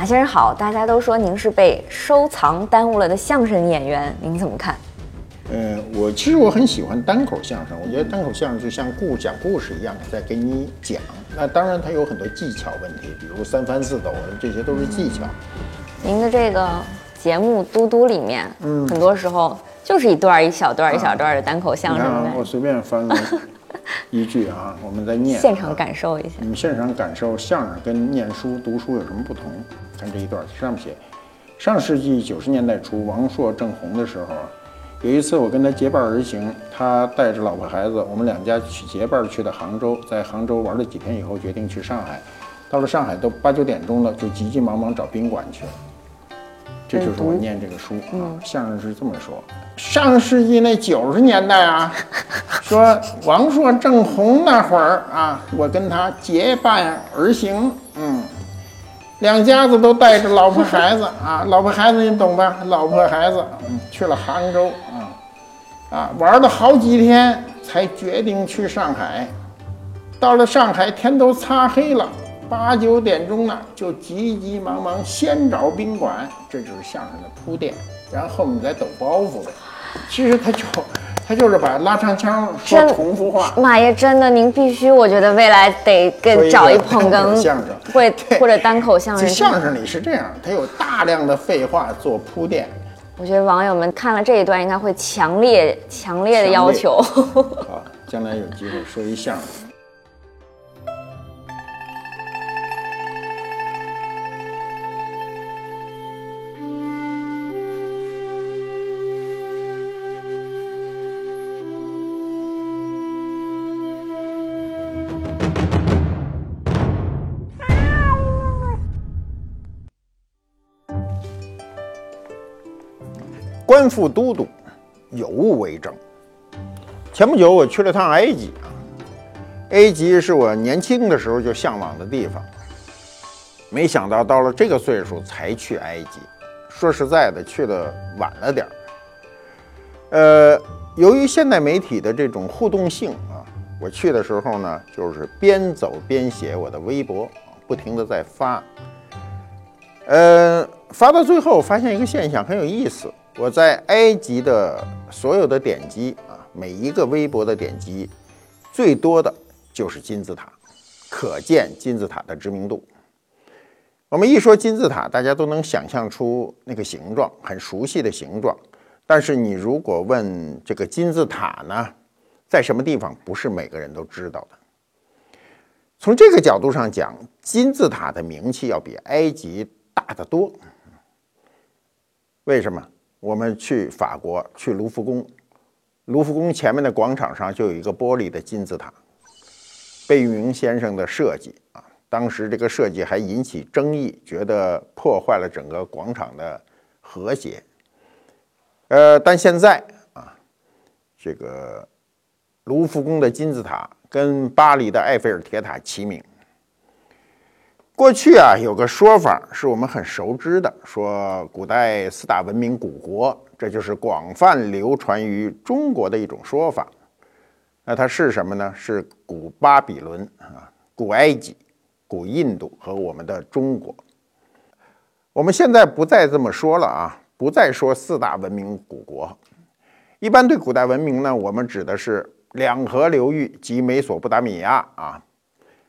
马先生好，大家都说您是被收藏耽误了的相声演员，您怎么看？嗯，我其实我很喜欢单口相声，我觉得单口相声就像故讲故事一样，在给你讲。那当然它有很多技巧问题，比如三翻四抖，这些都是技巧。您的这个节目《嘟嘟》里面，嗯，很多时候就是一段一小段一小段的单口相声。我随便翻一句啊，我们再念，现场感受一下。你们现场感受相声跟念书读书有什么不同？看这一段，上面写：上世纪九十年代初，王朔正红的时候。有一次，我跟他结伴而行，他带着老婆孩子，我们两家去结伴去的杭州，在杭州玩了几天以后，决定去上海。到了上海都八九点钟了，就急急忙忙找宾馆去了。这就是我念这个书啊，相声是这么说：上世纪那九十年代啊，说王朔正红那会儿啊，我跟他结伴而行，嗯。两家子都带着老婆孩子啊，老婆孩子你懂吧？老婆孩子，去了杭州啊，啊，玩了好几天才决定去上海。到了上海，天都擦黑了，八九点钟了，就急急忙忙先找宾馆，这就是相声的铺垫，然后你再抖包袱。其实他就。他就是把拉长腔说重复话。妈呀，真的，您必须，我觉得未来得跟找一捧哏 相声，会或者单口相声。相声里是这样，他有大量的废话做铺垫。我觉得网友们看了这一段，应该会强烈、强烈的要求。好，将来有机会说一相声。官复都督，有物为证。前不久我去了趟埃及啊，埃及是我年轻的时候就向往的地方，没想到到了这个岁数才去埃及。说实在的，去的晚了点儿。呃，由于现代媒体的这种互动性啊，我去的时候呢，就是边走边写我的微博，不停的在发。呃，发到最后发现一个现象很有意思。我在埃及的所有的点击啊，每一个微博的点击，最多的就是金字塔，可见金字塔的知名度。我们一说金字塔，大家都能想象出那个形状，很熟悉的形状。但是你如果问这个金字塔呢，在什么地方，不是每个人都知道的。从这个角度上讲，金字塔的名气要比埃及大得多。为什么？我们去法国，去卢浮宫，卢浮宫前面的广场上就有一个玻璃的金字塔，贝聿铭先生的设计啊，当时这个设计还引起争议，觉得破坏了整个广场的和谐。呃，但现在啊，这个卢浮宫的金字塔跟巴黎的埃菲尔铁塔齐名。过去啊，有个说法是我们很熟知的，说古代四大文明古国，这就是广泛流传于中国的一种说法。那它是什么呢？是古巴比伦啊、古埃及、古印度和我们的中国。我们现在不再这么说了啊，不再说四大文明古国。一般对古代文明呢，我们指的是两河流域及美索不达米亚啊。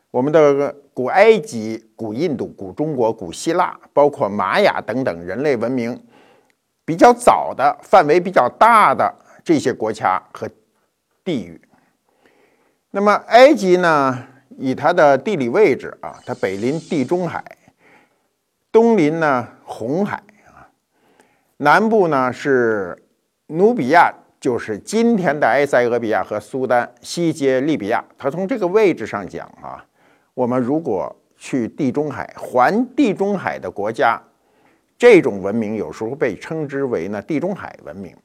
我们的古埃及、古印度、古中国、古希腊，包括玛雅等等人类文明比较早的、范围比较大的这些国家和地域。那么，埃及呢，以它的地理位置啊，它北临地中海，东临呢红海啊，南部呢是努比亚，就是今天的埃塞俄比亚和苏丹，西接利比亚。它从这个位置上讲啊。我们如果去地中海环地中海的国家，这种文明有时候被称之为呢地中海文明。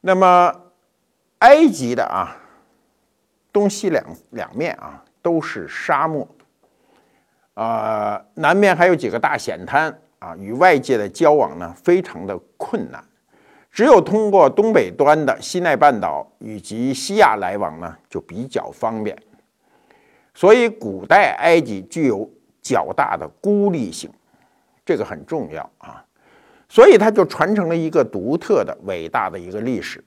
那么，埃及的啊东西两两面啊都是沙漠，啊南面还有几个大险滩啊，与外界的交往呢非常的困难，只有通过东北端的西奈半岛以及西亚来往呢就比较方便。所以，古代埃及具有较大的孤立性这个很重要啊。所以它就传承了一个独特的、伟大的一个历史。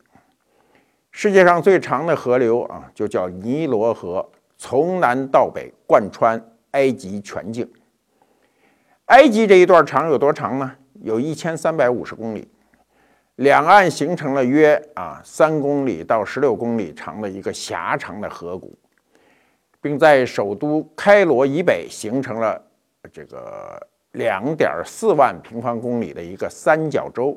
世界上最长的河流啊，就叫尼罗河，从南到北贯穿埃及全境。埃及这一段长有多长呢？有一千三百五十公里，两岸形成了约啊三公里到十六公里长的一个狭长的河谷，并在首都开罗以北形成了这个。两点四万平方公里的一个三角洲。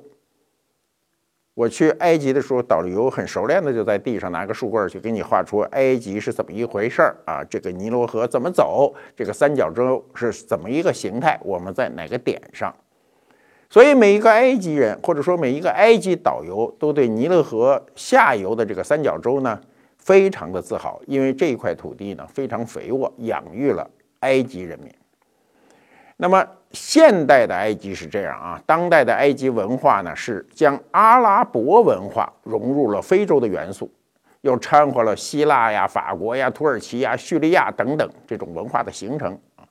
我去埃及的时候，导游很熟练的就在地上拿个树棍去给你画出埃及是怎么一回事儿啊？这个尼罗河怎么走？这个三角洲是怎么一个形态？我们在哪个点上？所以每一个埃及人或者说每一个埃及导游都对尼罗河下游的这个三角洲呢非常的自豪，因为这一块土地呢非常肥沃，养育了埃及人民。那么。现代的埃及是这样啊，当代的埃及文化呢是将阿拉伯文化融入了非洲的元素，又掺和了希腊呀、法国呀、土耳其呀、叙利亚等等这种文化的形成啊。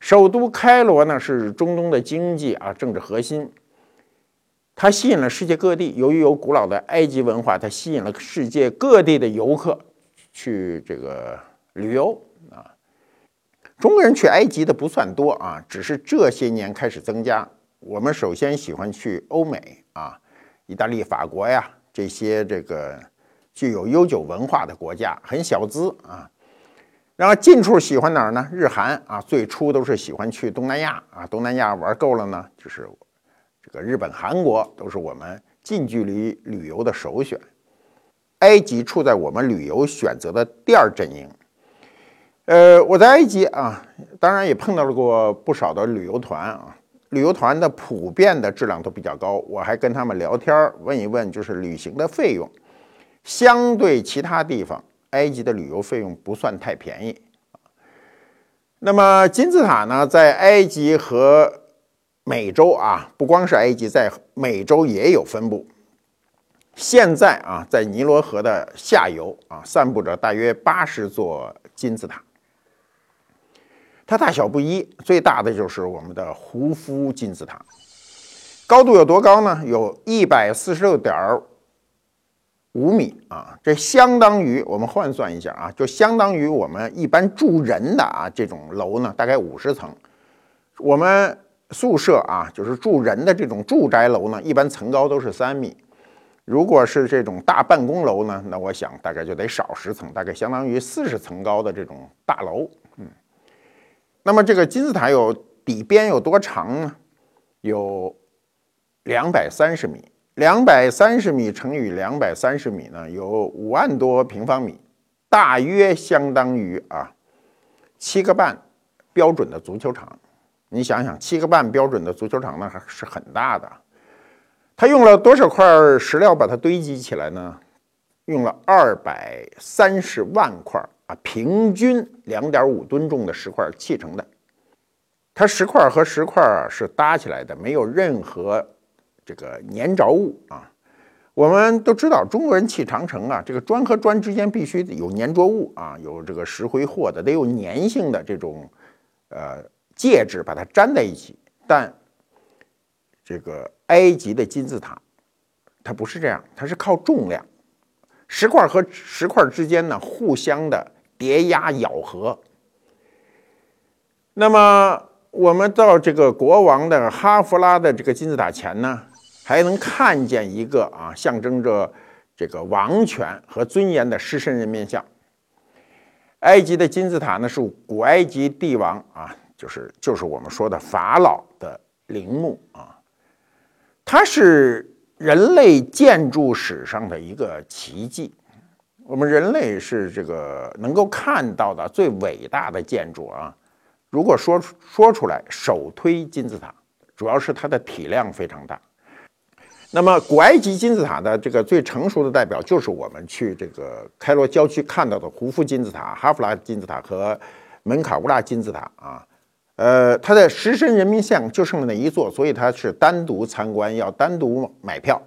首都开罗呢是中东的经济啊政治核心，它吸引了世界各地。由于有古老的埃及文化，它吸引了世界各地的游客去这个旅游啊。中国人去埃及的不算多啊，只是这些年开始增加。我们首先喜欢去欧美啊，意大利、法国呀这些这个具有悠久文化的国家，很小资啊。然后近处喜欢哪儿呢？日韩啊，最初都是喜欢去东南亚啊。东南亚玩够了呢，就是这个日本、韩国都是我们近距离旅游的首选。埃及处在我们旅游选择的第二阵营。呃，我在埃及啊，当然也碰到了过不少的旅游团啊。旅游团的普遍的质量都比较高，我还跟他们聊天问一问，就是旅行的费用，相对其他地方，埃及的旅游费用不算太便宜那么金字塔呢，在埃及和美洲啊，不光是埃及，在美洲也有分布。现在啊，在尼罗河的下游啊，散布着大约八十座金字塔。它大小不一，最大的就是我们的胡夫金字塔，高度有多高呢？有一百四十六点五米啊！这相当于我们换算一下啊，就相当于我们一般住人的啊这种楼呢，大概五十层。我们宿舍啊，就是住人的这种住宅楼呢，一般层高都是三米。如果是这种大办公楼呢，那我想大概就得少十层，大概相当于四十层高的这种大楼。嗯。那么这个金字塔有底边有多长呢？有两百三十米，两百三十米乘以两百三十米呢，有五万多平方米，大约相当于啊七个半标准的足球场。你想想，七个半标准的足球场那还是很大的。它用了多少块石料把它堆积起来呢？用了二百三十万块。啊，平均两点五吨重的石块砌成的，它石块和石块是搭起来的，没有任何这个粘着物啊。我们都知道，中国人砌长城啊，这个砖和砖之间必须有粘着物啊，有这个石灰或的，得有粘性的这种呃介质把它粘在一起。但这个埃及的金字塔，它不是这样，它是靠重量，石块和石块之间呢互相的。叠压咬合。那么，我们到这个国王的哈弗拉的这个金字塔前呢，还能看见一个啊，象征着这个王权和尊严的狮身人面像。埃及的金字塔呢，是古埃及帝王啊，就是就是我们说的法老的陵墓啊，它是人类建筑史上的一个奇迹。我们人类是这个能够看到的最伟大的建筑啊！如果说说出来，首推金字塔，主要是它的体量非常大。那么，古埃及金字塔的这个最成熟的代表，就是我们去这个开罗郊区看到的胡夫金字塔、哈夫拉金字塔和门卡乌拉金字塔啊。呃，它的狮身人民像就剩了那一座，所以它是单独参观，要单独买票。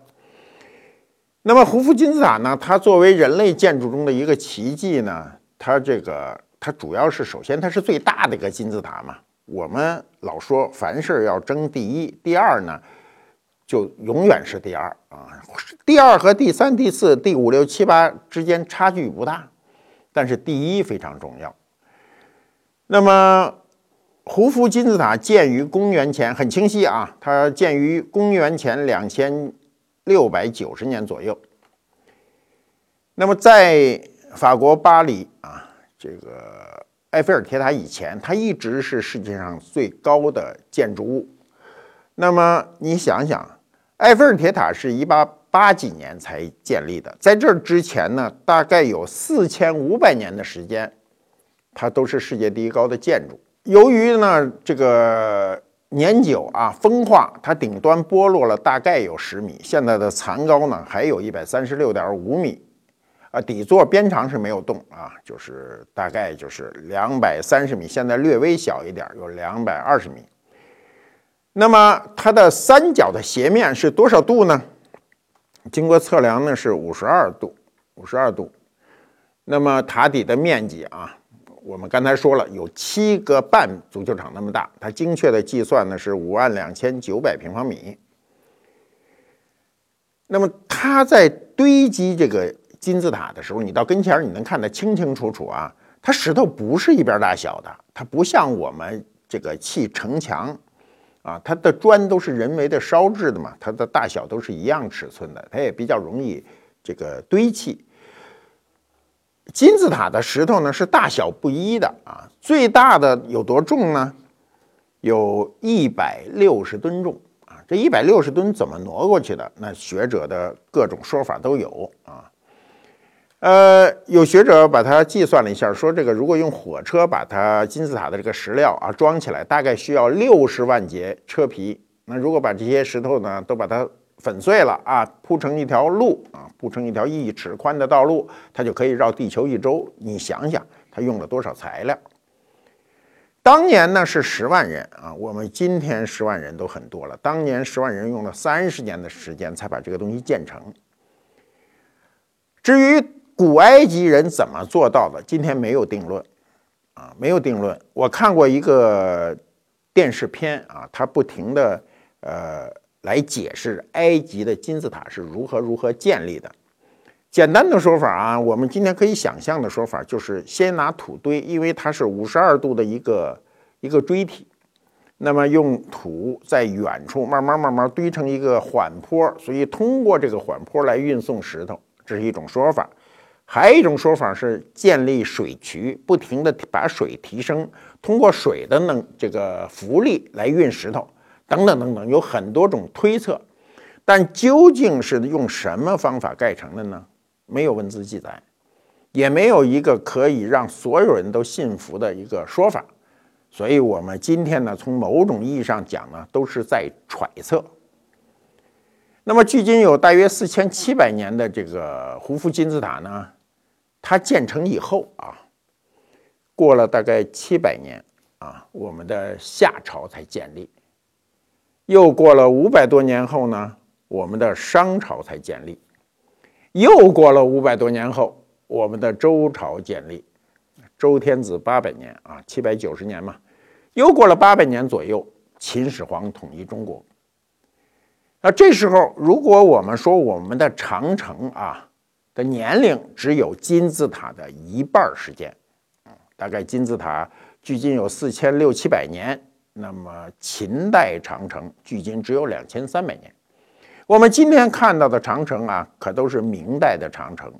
那么，胡夫金字塔呢？它作为人类建筑中的一个奇迹呢，它这个它主要是首先它是最大的一个金字塔嘛，我们老说凡事要争第一，第二呢，就永远是第二啊。第二和第三、第四、第五、六、七八之间差距不大，但是第一非常重要。那么，胡夫金字塔建于公元前，很清晰啊，它建于公元前两千六百九十年左右。那么，在法国巴黎啊，这个埃菲尔铁塔以前，它一直是世界上最高的建筑物。那么，你想想，埃菲尔铁塔是一八八几年才建立的，在这之前呢，大概有四千五百年的时间，它都是世界第一高的建筑。由于呢，这个年久啊，风化，它顶端剥落了大概有十米，现在的残高呢，还有一百三十六点五米。啊，底座边长是没有动啊，就是大概就是两百三十米，现在略微小一点，有两百二十米。那么它的三角的斜面是多少度呢？经过测量呢是五十二度，五十二度。那么塔底的面积啊，我们刚才说了有七个半足球场那么大，它精确的计算呢是五万两千九百平方米。那么它在堆积这个。金字塔的时候，你到跟前，你能看得清清楚楚啊。它石头不是一边大小的，它不像我们这个砌城墙，啊，它的砖都是人为的烧制的嘛，它的大小都是一样尺寸的，它也比较容易这个堆砌。金字塔的石头呢是大小不一的啊，最大的有多重呢？有一百六十吨重啊。这一百六十吨怎么挪过去的？那学者的各种说法都有啊。呃，有学者把它计算了一下，说这个如果用火车把它金字塔的这个石料啊装起来，大概需要六十万节车皮。那如果把这些石头呢都把它粉碎了啊，铺成一条路啊，铺成一条一尺宽的道路，它就可以绕地球一周。你想想，它用了多少材料？当年呢是十万人啊，我们今天十万人都很多了。当年十万人用了三十年的时间才把这个东西建成。至于，古埃及人怎么做到的？今天没有定论，啊，没有定论。我看过一个电视片啊，他不停的呃来解释埃及的金字塔是如何如何建立的。简单的说法啊，我们今天可以想象的说法就是先拿土堆，因为它是五十二度的一个一个锥体，那么用土在远处慢慢慢慢堆成一个缓坡，所以通过这个缓坡来运送石头，这是一种说法。还有一种说法是建立水渠，不停地把水提升，通过水的能这个浮力来运石头，等等等等，有很多种推测。但究竟是用什么方法盖成的呢？没有文字记载，也没有一个可以让所有人都信服的一个说法。所以，我们今天呢，从某种意义上讲呢，都是在揣测。那么，距今有大约四千七百年的这个胡夫金字塔呢？它建成以后啊，过了大概七百年啊，我们的夏朝才建立。又过了五百多年后呢，我们的商朝才建立。又过了五百多年后，我们的周朝建立。周天子八百年啊，七百九十年嘛。又过了八百年左右，秦始皇统一中国。那这时候，如果我们说我们的长城啊，的年龄只有金字塔的一半时间，大概金字塔距今有四千六七百年，那么秦代长城距今只有两千三百年。我们今天看到的长城啊，可都是明代的长城。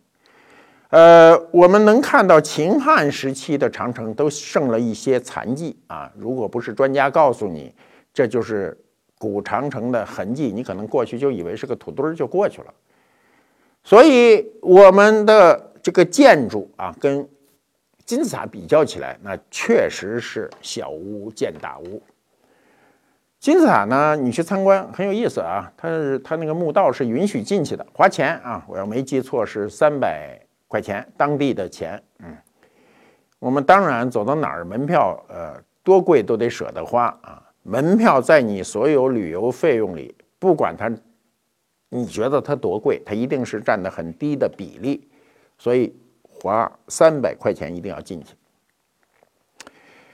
呃，我们能看到秦汉时期的长城都剩了一些残迹啊，如果不是专家告诉你这就是古长城的痕迹，你可能过去就以为是个土堆儿就过去了。所以我们的这个建筑啊，跟金字塔比较起来，那确实是小巫见大巫。金字塔呢，你去参观很有意思啊，它是它那个墓道是允许进去的，花钱啊，我要没记错是三百块钱当地的钱。嗯，我们当然走到哪儿门票呃多贵都得舍得花啊，门票在你所有旅游费用里，不管它。你觉得它多贵？它一定是占的很低的比例，所以花三百块钱一定要进去。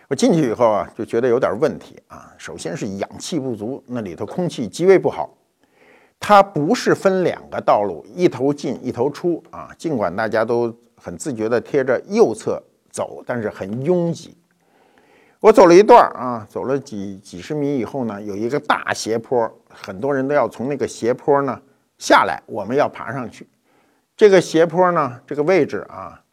我进去以后啊，就觉得有点问题啊。首先是氧气不足，那里头空气极为不好。它不是分两个道路，一头进一头出啊。尽管大家都很自觉地贴着右侧走，但是很拥挤。我走了一段啊，走了几几十米以后呢，有一个大斜坡，很多人都要从那个斜坡呢下来，我们要爬上去。这个斜坡呢，这个位置啊。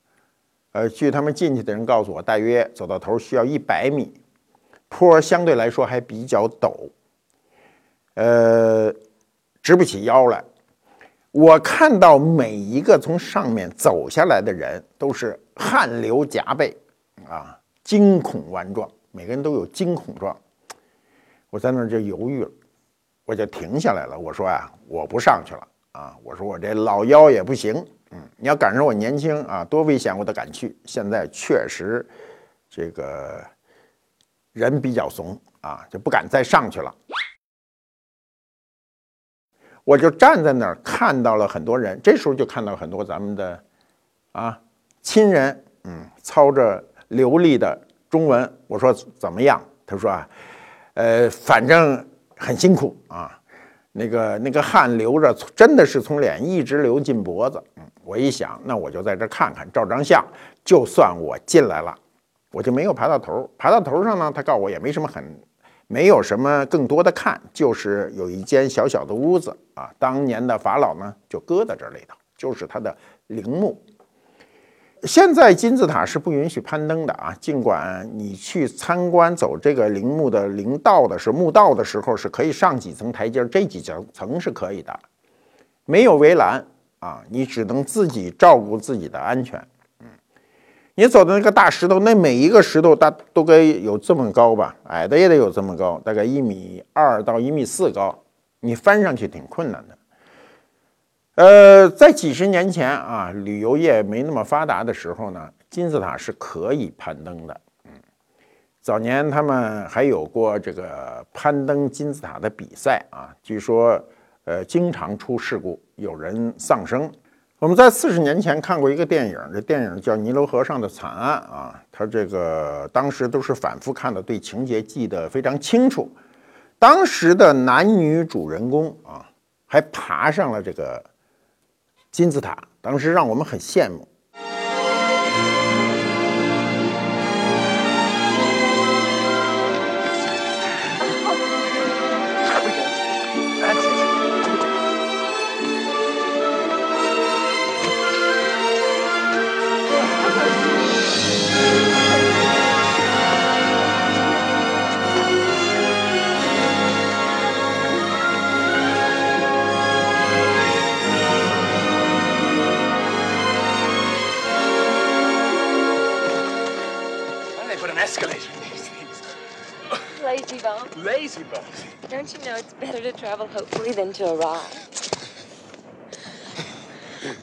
呃，据他们进去的人告诉我，大约走到头需要一百米，坡相对来说还比较陡，呃，直不起腰来。我看到每一个从上面走下来的人都是汗流浃背，啊，惊恐万状，每个人都有惊恐状。我在那儿就犹豫了，我就停下来了。我说啊，我不上去了啊，我说我这老腰也不行。嗯，你要赶上我年轻啊，多危险我都敢去。现在确实，这个人比较怂啊，就不敢再上去了。我就站在那儿，看到了很多人。这时候就看到很多咱们的啊亲人，嗯，操着流利的中文。我说怎么样？他说啊，呃，反正很辛苦啊，那个那个汗流着，真的是从脸一直流进脖子。我一想，那我就在这看看，照张相，就算我进来了，我就没有爬到头。爬到头上呢，他告诉我也没什么很，没有什么更多的看，就是有一间小小的屋子啊。当年的法老呢，就搁在这里头，就是他的陵墓。现在金字塔是不允许攀登的啊，尽管你去参观走这个陵墓的陵道的是墓道的时候，是可以上几层台阶，这几层层是可以的，没有围栏。啊，你只能自己照顾自己的安全。嗯，你走的那个大石头，那每一个石头大都该有这么高吧？矮的也得有这么高，大概一米二到一米四高。你翻上去挺困难的。呃，在几十年前啊，旅游业没那么发达的时候呢，金字塔是可以攀登的。嗯，早年他们还有过这个攀登金字塔的比赛啊，据说。呃，经常出事故，有人丧生。我们在四十年前看过一个电影，这电影叫《尼罗河上的惨案》啊，他这个当时都是反复看的，对情节记得非常清楚。当时的男女主人公啊，还爬上了这个金字塔，当时让我们很羡慕。Don't you know it's better to travel hopefully than to arrive?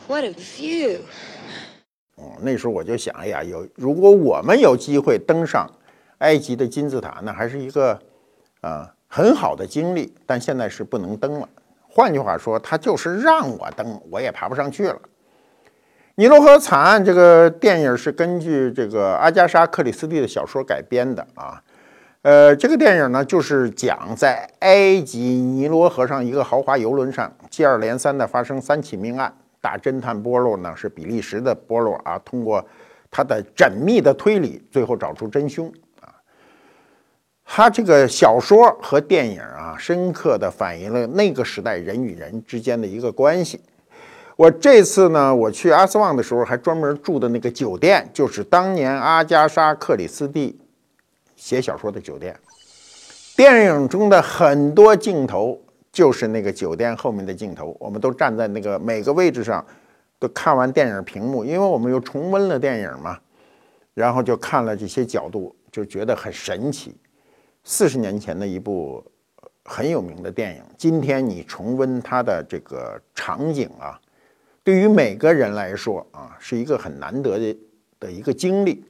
What a view! 哦，那时候我就想，哎呀，有如果我们有机会登上埃及的金字塔，那还是一个啊很好的经历。但现在是不能登了。换句话说，他就是让我登，我也爬不上去了。尼罗河惨案这个电影是根据这个阿加莎·克里斯蒂的小说改编的啊。呃，这个电影呢，就是讲在埃及尼罗河上一个豪华游轮上，接二连三的发生三起命案。大侦探波洛呢，是比利时的波洛啊，通过他的缜密的推理，最后找出真凶啊。他这个小说和电影啊，深刻的反映了那个时代人与人之间的一个关系。我这次呢，我去阿斯旺的时候，还专门住的那个酒店，就是当年阿加莎·克里斯蒂。写小说的酒店，电影中的很多镜头就是那个酒店后面的镜头。我们都站在那个每个位置上，都看完电影屏幕，因为我们又重温了电影嘛，然后就看了这些角度，就觉得很神奇。四十年前的一部很有名的电影，今天你重温它的这个场景啊，对于每个人来说啊，是一个很难得的的一个经历。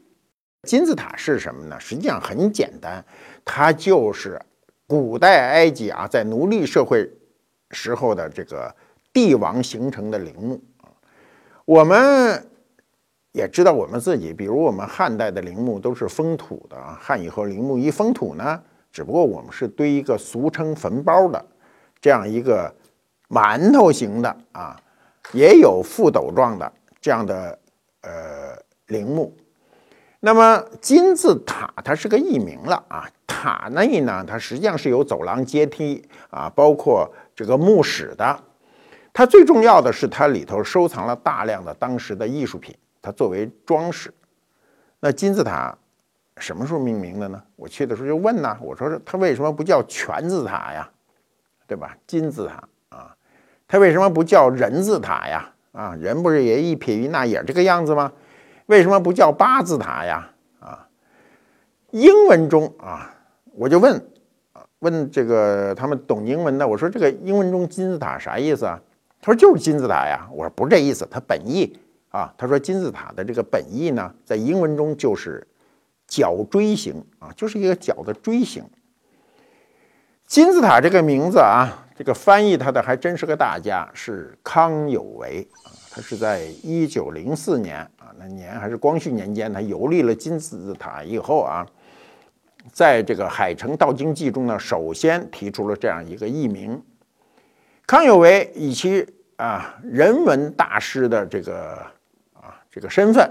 金字塔是什么呢？实际上很简单，它就是古代埃及啊，在奴隶社会时候的这个帝王形成的陵墓啊。我们也知道我们自己，比如我们汉代的陵墓都是封土的啊。汉以后陵墓一封土呢，只不过我们是堆一个俗称坟包的这样一个馒头形的啊，也有覆斗状的这样的呃陵墓。那么金字塔它是个艺名了啊，塔内呢它实际上是有走廊阶梯啊，包括这个墓室的。它最重要的是它里头收藏了大量的当时的艺术品。它作为装饰，那金字塔什么时候命名的呢？我去的时候就问呐，我说它为什么不叫全字塔呀？对吧？金字塔啊，它为什么不叫人字塔呀？啊，人不是也一撇一捺也这个样子吗？为什么不叫八字塔呀？啊，英文中啊，我就问啊，问这个他们懂英文的，我说这个英文中金字塔啥意思啊？他说就是金字塔呀。我说不是这意思，它本意。啊，他说金字塔的这个本意呢，在英文中就是角锥形啊，就是一个角的锥形。金字塔这个名字啊，这个翻译它的还真是个大家，是康有为。他是在一九零四年啊，那年还是光绪年间，他游历了金字塔以后啊，在这个《海城道经记》中呢，首先提出了这样一个译名。康有为以其啊人文大师的这个啊。这个身份，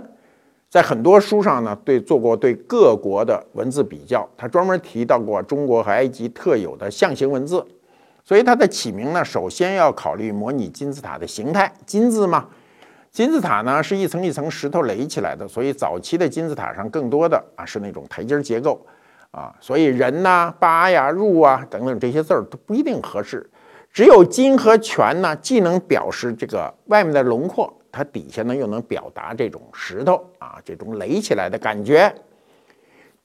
在很多书上呢，对做过对各国的文字比较，他专门提到过中国和埃及特有的象形文字，所以它的起名呢，首先要考虑模拟金字塔的形态，金字嘛，金字塔呢是一层一层石头垒起来的，所以早期的金字塔上更多的啊是那种台阶结构啊，所以人呐、八呀、入啊等等这些字儿都不一定合适，只有金和全呢，既能表示这个外面的轮廓。它底下呢又能表达这种石头啊，这种垒起来的感觉。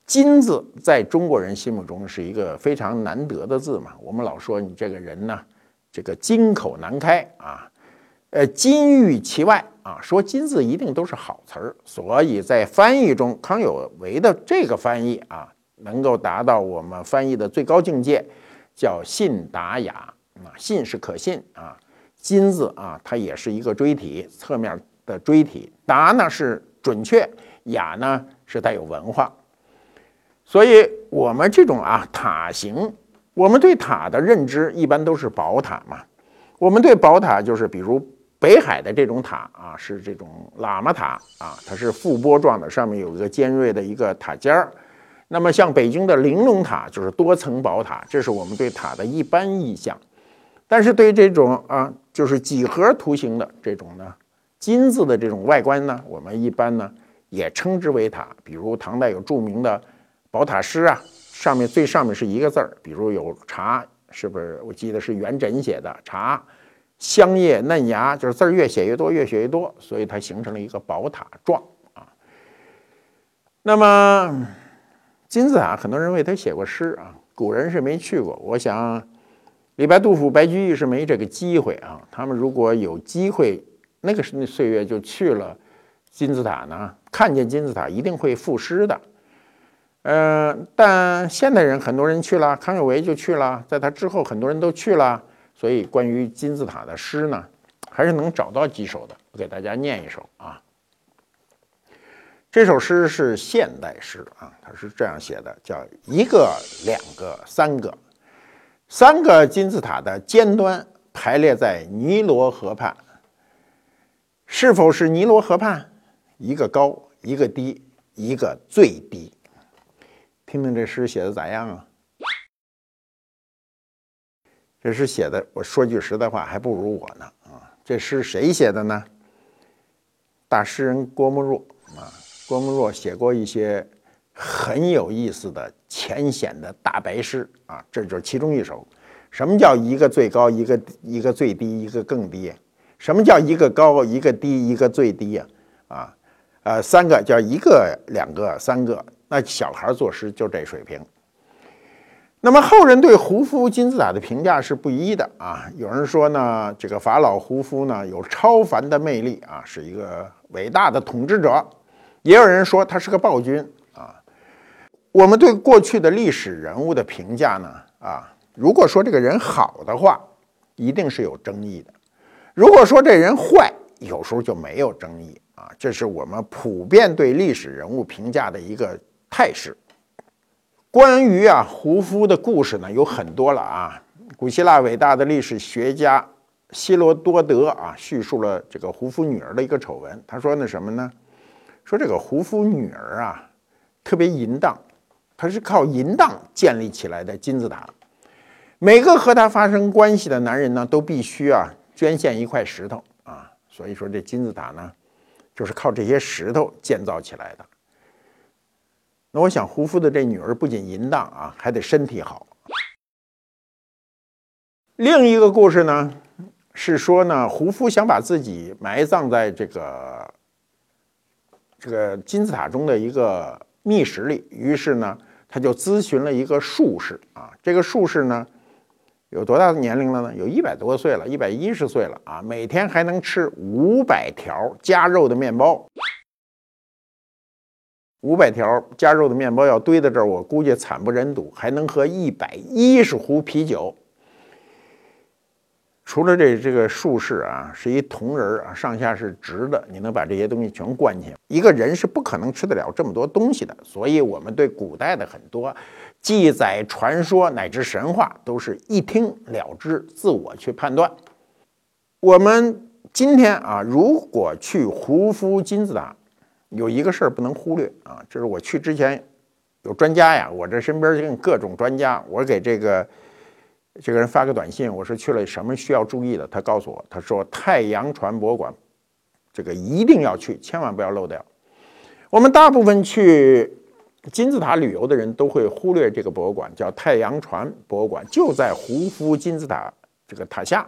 金字在中国人心目中是一个非常难得的字嘛，我们老说你这个人呢，这个金口难开啊，呃，金玉其外啊，说金字一定都是好词儿，所以在翻译中，康有为的这个翻译啊，能够达到我们翻译的最高境界，叫信达雅啊，信是可信啊。金字啊，它也是一个锥体，侧面的锥体。达呢是准确，雅呢是带有文化。所以，我们这种啊塔形，我们对塔的认知一般都是宝塔嘛。我们对宝塔就是，比如北海的这种塔啊，是这种喇嘛塔啊，它是覆钵状的，上面有一个尖锐的一个塔尖儿。那么，像北京的玲珑塔就是多层宝塔，这是我们对塔的一般意象。但是对这种啊，就是几何图形的这种呢，金字的这种外观呢，我们一般呢也称之为塔。比如唐代有著名的宝塔诗啊，上面最上面是一个字儿，比如有茶，是不是？我记得是元稹写的茶，香叶嫩芽，就是字儿越写越多，越写越多，所以它形成了一个宝塔状啊。那么金字塔，很多人为他写过诗啊，古人是没去过，我想。李白、杜甫、白居易是没这个机会啊。他们如果有机会，那个是那岁月就去了金字塔呢，看见金字塔一定会赋诗的。呃，但现代人很多人去了，康有为就去了，在他之后很多人都去了，所以关于金字塔的诗呢，还是能找到几首的。我给大家念一首啊。这首诗是现代诗啊，它是这样写的，叫一个、两个、三个。三个金字塔的尖端排列在尼罗河畔，是否是尼罗河畔？一个高，一个低，一个最低。听听这诗写的咋样啊？这诗写的，我说句实在话，还不如我呢啊！这诗谁写的呢？大诗人郭沫若啊，郭沫若写过一些。很有意思的浅显的大白诗啊，这就是其中一首。什么叫一个最高，一个一个最低，一个更低？什么叫一个高，一个低，一个最低呀？啊，呃，三个叫一个、两个、三个。那小孩作诗就这水平。那么后人对胡夫金字塔的评价是不一的啊。有人说呢，这个法老胡夫呢有超凡的魅力啊，是一个伟大的统治者；也有人说他是个暴君啊。我们对过去的历史人物的评价呢？啊，如果说这个人好的话，一定是有争议的；如果说这人坏，有时候就没有争议啊，这是我们普遍对历史人物评价的一个态势。关于啊胡夫的故事呢有很多了啊，古希腊伟大的历史学家希罗多德啊叙述了这个胡夫女儿的一个丑闻。他说那什么呢？说这个胡夫女儿啊特别淫荡，她是靠淫荡建立起来的金字塔。每个和她发生关系的男人呢都必须啊捐献一块石头啊，所以说这金字塔呢就是靠这些石头建造起来的。那我想，胡夫的这女儿不仅淫荡啊，还得身体好。另一个故事呢，是说呢，胡夫想把自己埋葬在这个这个金字塔中的一个密室里，于是呢，他就咨询了一个术士啊。这个术士呢，有多大的年龄了呢？有一百多岁了，一百一十岁了啊，每天还能吃五百条加肉的面包。五百条加肉的面包要堆在这儿，我估计惨不忍睹。还能喝一百一十壶啤酒。除了这这个术士啊，是一铜人啊，上下是直的，你能把这些东西全灌进去。一个人是不可能吃得了这么多东西的。所以，我们对古代的很多记载、传说乃至神话，都是一听了之，自我去判断。我们今天啊，如果去胡夫金字塔。有一个事儿不能忽略啊，就是我去之前有专家呀，我这身边跟各种专家，我给这个这个人发个短信，我说去了什么需要注意的，他告诉我，他说太阳船博物馆这个一定要去，千万不要漏掉。我们大部分去金字塔旅游的人都会忽略这个博物馆，叫太阳船博物馆，就在胡夫金字塔这个塔下。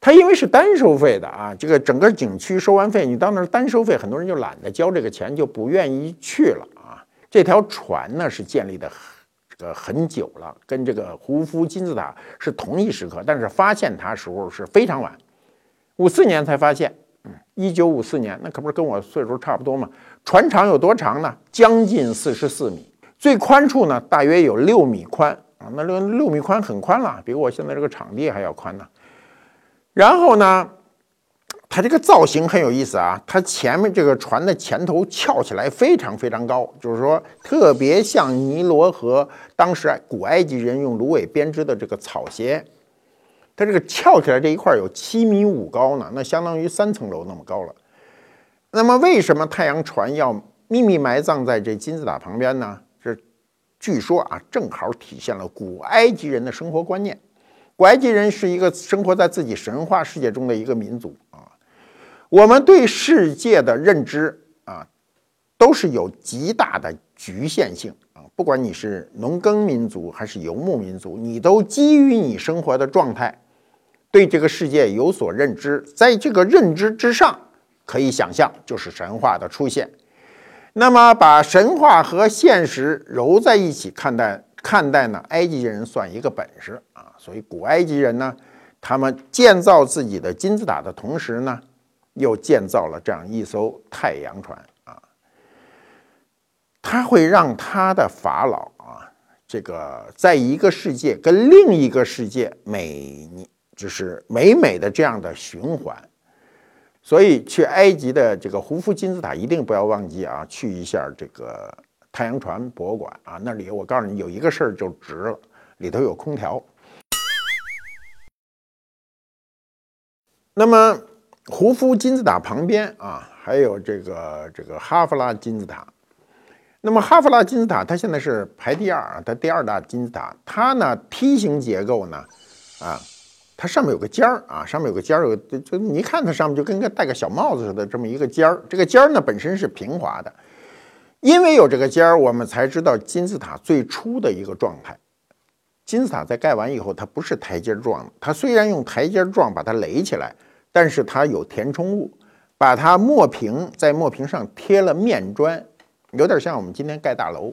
它因为是单收费的啊，这个整个景区收完费，你到那儿单收费，很多人就懒得交这个钱，就不愿意去了啊。这条船呢是建立的这个很久了，跟这个胡夫金字塔是同一时刻，但是发现它时候是非常晚，五四年才发现。嗯，一九五四年，那可不是跟我岁数差不多嘛？船长有多长呢？将近四十四米，最宽处呢大约有六米宽啊，那六六米宽很宽了，比我现在这个场地还要宽呢。然后呢，它这个造型很有意思啊，它前面这个船的前头翘起来非常非常高，就是说特别像尼罗河当时古埃及人用芦苇编织的这个草鞋，它这个翘起来这一块有七米五高呢，那相当于三层楼那么高了。那么为什么太阳船要秘密埋葬在这金字塔旁边呢？这据说啊，正好体现了古埃及人的生活观念。古埃及人是一个生活在自己神话世界中的一个民族啊，我们对世界的认知啊，都是有极大的局限性啊。不管你是农耕民族还是游牧民族，你都基于你生活的状态，对这个世界有所认知，在这个认知之上，可以想象就是神话的出现。那么，把神话和现实揉在一起看待。看待呢，埃及人算一个本事啊，所以古埃及人呢，他们建造自己的金字塔的同时呢，又建造了这样一艘太阳船啊，他会让他的法老啊，这个在一个世界跟另一个世界美，就是美美的这样的循环，所以去埃及的这个胡夫金字塔一定不要忘记啊，去一下这个。太阳船博物馆啊，那里我告诉你有一个事儿就值了，里头有空调。那么胡夫金字塔旁边啊，还有这个这个哈夫拉金字塔。那么哈夫拉金字塔它现在是排第二啊，它第二大金字塔。它呢梯形结构呢，啊，它上面有个尖儿啊，上面有个尖儿，有就你一看它上面就跟个戴个小帽子似的这么一个尖儿。这个尖儿呢本身是平滑的。因为有这个尖儿，我们才知道金字塔最初的一个状态。金字塔在盖完以后，它不是台阶状的，它虽然用台阶状把它垒起来，但是它有填充物，把它磨平，在磨平上贴了面砖，有点像我们今天盖大楼。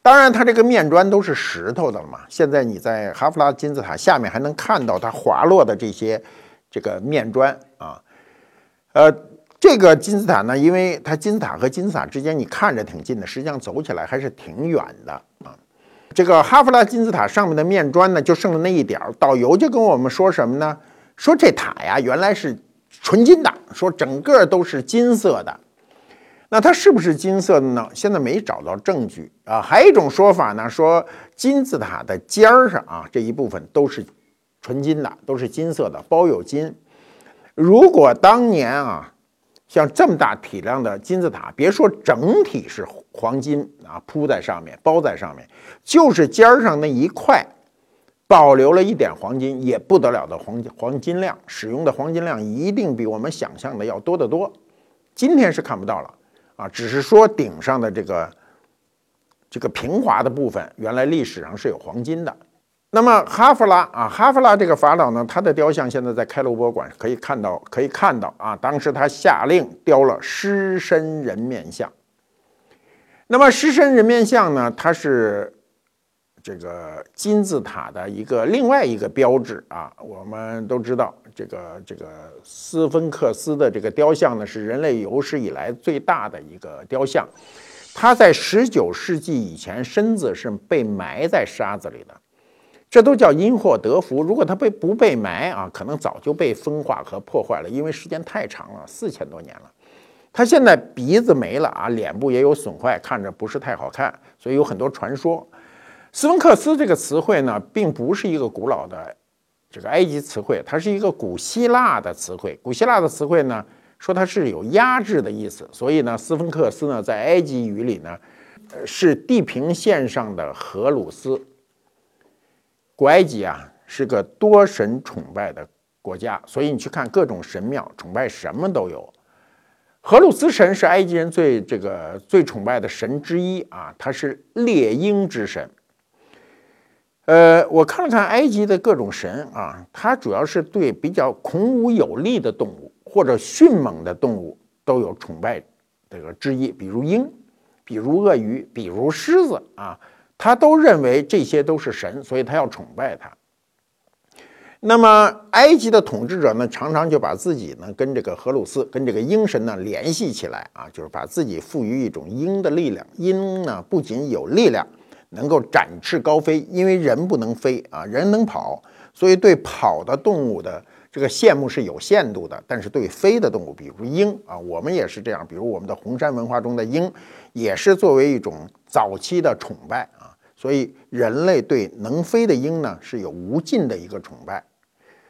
当然，它这个面砖都是石头的了嘛。现在你在哈夫拉金字塔下面还能看到它滑落的这些这个面砖啊，呃。这个金字塔呢，因为它金字塔和金字塔之间你看着挺近的，实际上走起来还是挺远的啊。这个哈夫拉金字塔上面的面砖呢，就剩了那一点儿。导游就跟我们说什么呢？说这塔呀，原来是纯金的，说整个都是金色的。那它是不是金色的呢？现在没找到证据啊。还有一种说法呢，说金字塔的尖儿上啊这一部分都是纯金的，都是金色的，包有金。如果当年啊，像这么大体量的金字塔，别说整体是黄金啊铺在上面、包在上面，就是尖儿上那一块保留了一点黄金，也不得了的黄金黄金量，使用的黄金量一定比我们想象的要多得多。今天是看不到了。啊，只是说顶上的这个这个平滑的部分，原来历史上是有黄金的。那么哈弗拉啊，哈弗拉这个法老呢，他的雕像现在在开罗博物馆可以看到，可以看到啊，当时他下令雕了狮身人面像。那么狮身人面像呢，它是这个金字塔的一个另外一个标志啊，我们都知道。这个这个斯芬克斯的这个雕像呢，是人类有史以来最大的一个雕像。它在十九世纪以前，身子是被埋在沙子里的，这都叫因祸得福。如果它被不被埋啊，可能早就被风化和破坏了，因为时间太长了，四千多年了。它现在鼻子没了啊，脸部也有损坏，看着不是太好看，所以有很多传说。斯芬克斯这个词汇呢，并不是一个古老的。这个埃及词汇，它是一个古希腊的词汇。古希腊的词汇呢，说它是有压制的意思。所以呢，斯芬克斯呢，在埃及语里呢，是地平线上的荷鲁斯。古埃及啊，是个多神崇拜的国家，所以你去看各种神庙，崇拜什么都有。荷鲁斯神是埃及人最这个最崇拜的神之一啊，他是猎鹰之神。呃，我看了看埃及的各种神啊，它主要是对比较孔武有力的动物或者迅猛的动物都有崇拜这个之一，比如鹰，比如鳄鱼，比如狮子啊，他都认为这些都是神，所以他要崇拜他。那么埃及的统治者呢，常常就把自己呢跟这个荷鲁斯、跟这个鹰神呢联系起来啊，就是把自己赋予一种鹰的力量。鹰呢不仅有力量。能够展翅高飞，因为人不能飞啊，人能跑，所以对跑的动物的这个羡慕是有限度的。但是对飞的动物，比如鹰啊，我们也是这样。比如我们的红山文化中的鹰，也是作为一种早期的崇拜啊。所以人类对能飞的鹰呢，是有无尽的一个崇拜。